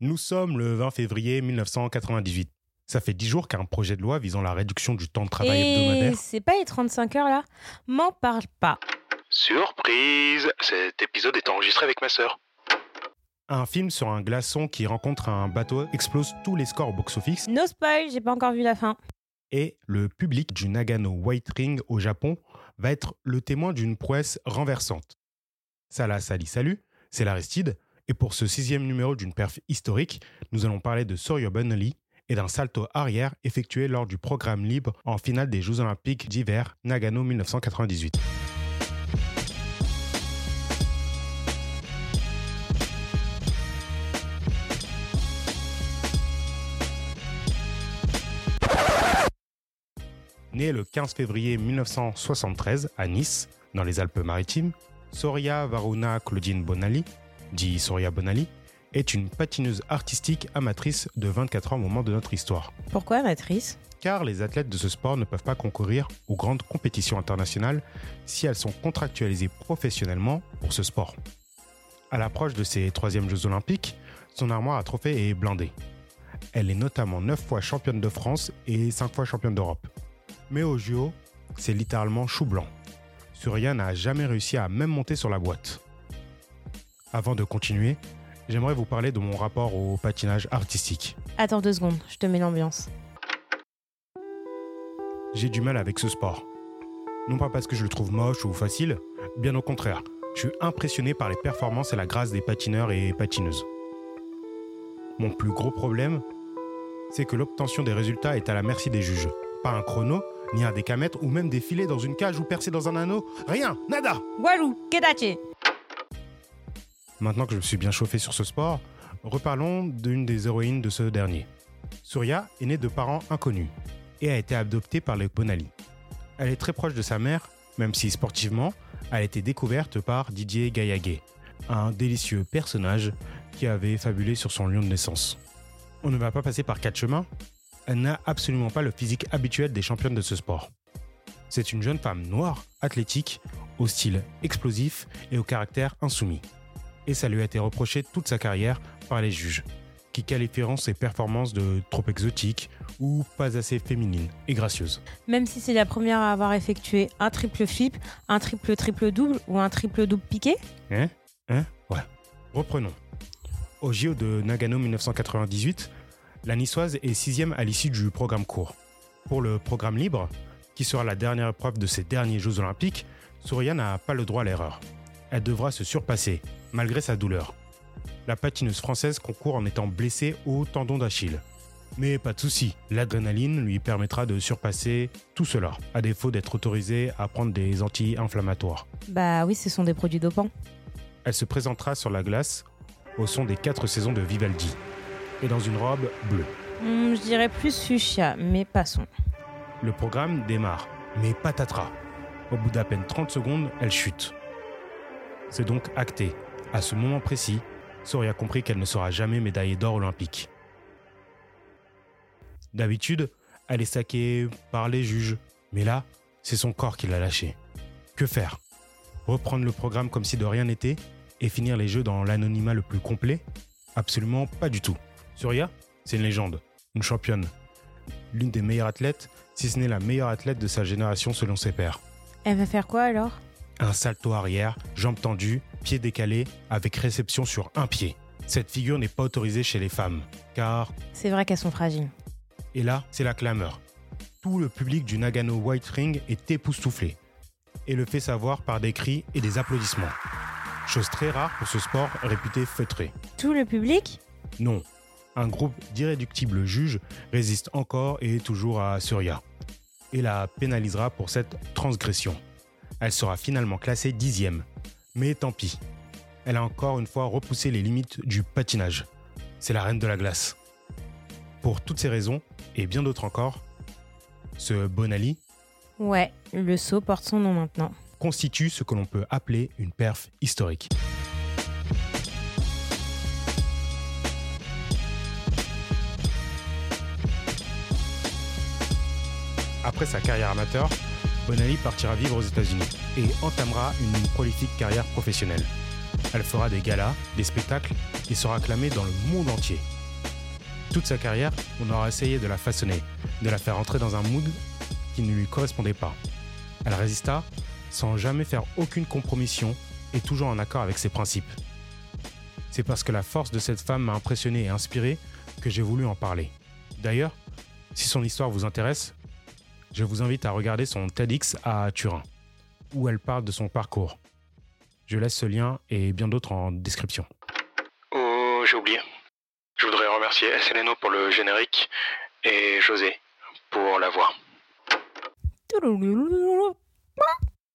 Nous sommes le 20 février 1998. Ça fait dix jours qu'un projet de loi visant la réduction du temps de travail Et hebdomadaire. c'est pas les 35 heures là M'en parle pas. Surprise Cet épisode est enregistré avec ma sœur. Un film sur un glaçon qui rencontre un bateau explose tous les scores au box-office No spoil, j'ai pas encore vu la fin. et le public du Nagano White Ring au Japon va être le témoin d'une prouesse renversante. Salah Sali Salut, c'est l'Aristide, et pour ce sixième numéro d'une perf historique, nous allons parler de Soryo Bunali et d'un salto arrière effectué lors du programme libre en finale des Jeux Olympiques d'hiver Nagano 1998. Né le 15 février 1973 à Nice, dans les Alpes-Maritimes, Soria Varuna Claudine Bonali, dit Soria Bonali, est une patineuse artistique amatrice de 24 ans au moment de notre histoire. Pourquoi matrice Car les athlètes de ce sport ne peuvent pas concourir aux grandes compétitions internationales si elles sont contractualisées professionnellement pour ce sport. À l'approche de ses troisièmes Jeux Olympiques, son armoire à trophées est blindée. Elle est notamment 9 fois championne de France et 5 fois championne d'Europe. Mais au JO, c'est littéralement chou blanc. Surya n'a jamais réussi à même monter sur la boîte. Avant de continuer, j'aimerais vous parler de mon rapport au patinage artistique. Attends deux secondes, je te mets l'ambiance. J'ai du mal avec ce sport. Non pas parce que je le trouve moche ou facile, bien au contraire. Je suis impressionné par les performances et la grâce des patineurs et patineuses. Mon plus gros problème, c'est que l'obtention des résultats est à la merci des juges. Pas un chrono, ni un décamètre, ou même des filets dans une cage ou percés dans un anneau. Rien, nada Walou, Kedache Maintenant que je me suis bien chauffé sur ce sport, reparlons d'une des héroïnes de ce dernier. Surya est née de parents inconnus et a été adoptée par les Bonali. Elle est très proche de sa mère, même si sportivement, elle a été découverte par Didier Gaillaguet, un délicieux personnage qui avait fabulé sur son lion de naissance. On ne va pas passer par quatre chemins. Elle n'a absolument pas le physique habituel des championnes de ce sport. C'est une jeune femme noire, athlétique, au style explosif et au caractère insoumis et ça lui a été reproché toute sa carrière par les juges, qui qualifieront ses performances de trop exotiques ou pas assez féminines et gracieuses. Même si c'est la première à avoir effectué un triple flip, un triple triple double ou un triple double piqué Hein? Hein? Ouais. Reprenons. Au JO de Nagano 1998, la niçoise est sixième à l'issue du programme court. Pour le programme libre, qui sera la dernière épreuve de ces derniers Jeux olympiques, Surya n'a pas le droit à l'erreur. Elle devra se surpasser, malgré sa douleur. La patineuse française concourt en étant blessée au tendon d'Achille. Mais pas de souci, l'adrénaline lui permettra de surpasser tout cela, à défaut d'être autorisée à prendre des anti-inflammatoires. Bah oui, ce sont des produits dopants. Elle se présentera sur la glace au son des quatre saisons de Vivaldi et dans une robe bleue. Hmm, je dirais plus fuchsia, mais passons. Le programme démarre, mais patatras. Au bout d'à peine 30 secondes, elle chute. C'est donc acté. À ce moment précis, Soria compris qu'elle ne sera jamais médaillée d'or olympique. D'habitude, elle est saquée par les juges, mais là, c'est son corps qui l'a lâchée. Que faire? Reprendre le programme comme si de rien n'était et finir les jeux dans l'anonymat le plus complet? Absolument pas du tout. Surya, c'est une légende, une championne, l'une des meilleures athlètes, si ce n'est la meilleure athlète de sa génération selon ses pairs. Elle va faire quoi alors? Un salto arrière, jambes tendues, pieds décalés, avec réception sur un pied. Cette figure n'est pas autorisée chez les femmes, car, C'est vrai qu'elles sont fragiles. et là, c'est la clameur. Tout le public du Nagano White Ring est époustouflé, et le fait savoir par des cris et des applaudissements. Chose très rare pour ce sport réputé feutré. Tout le public? Non, un groupe d'irréductibles juges résiste encore et toujours à Surya, et la pénalisera pour cette transgression. Elle sera finalement classée dixième. Mais tant pis. Elle a encore une fois repoussé les limites du patinage. C'est la reine de la glace. Pour toutes ces raisons, et bien d'autres encore, ce Bonali Ouais, le saut porte son nom maintenant. constitue ce que l'on peut appeler une perf historique. Après sa carrière amateur, Bonali partira vivre aux États-Unis et entamera une prolifique carrière professionnelle. Elle fera des galas, des spectacles et sera acclamée dans le monde entier. Toute sa carrière, on aura essayé de la façonner, de la faire entrer dans un mood qui ne lui correspondait pas. Elle résista sans jamais faire aucune compromission et toujours en accord avec ses principes. C'est parce que la force de cette femme m'a impressionné et inspiré que j'ai voulu en parler. D'ailleurs, si son histoire vous intéresse, je vous invite à regarder son TEDx à Turin, où elle parle de son parcours. Je laisse ce lien et bien d'autres en description. Oh, j'ai oublié. Je voudrais remercier Seleno pour le générique et José pour la voix.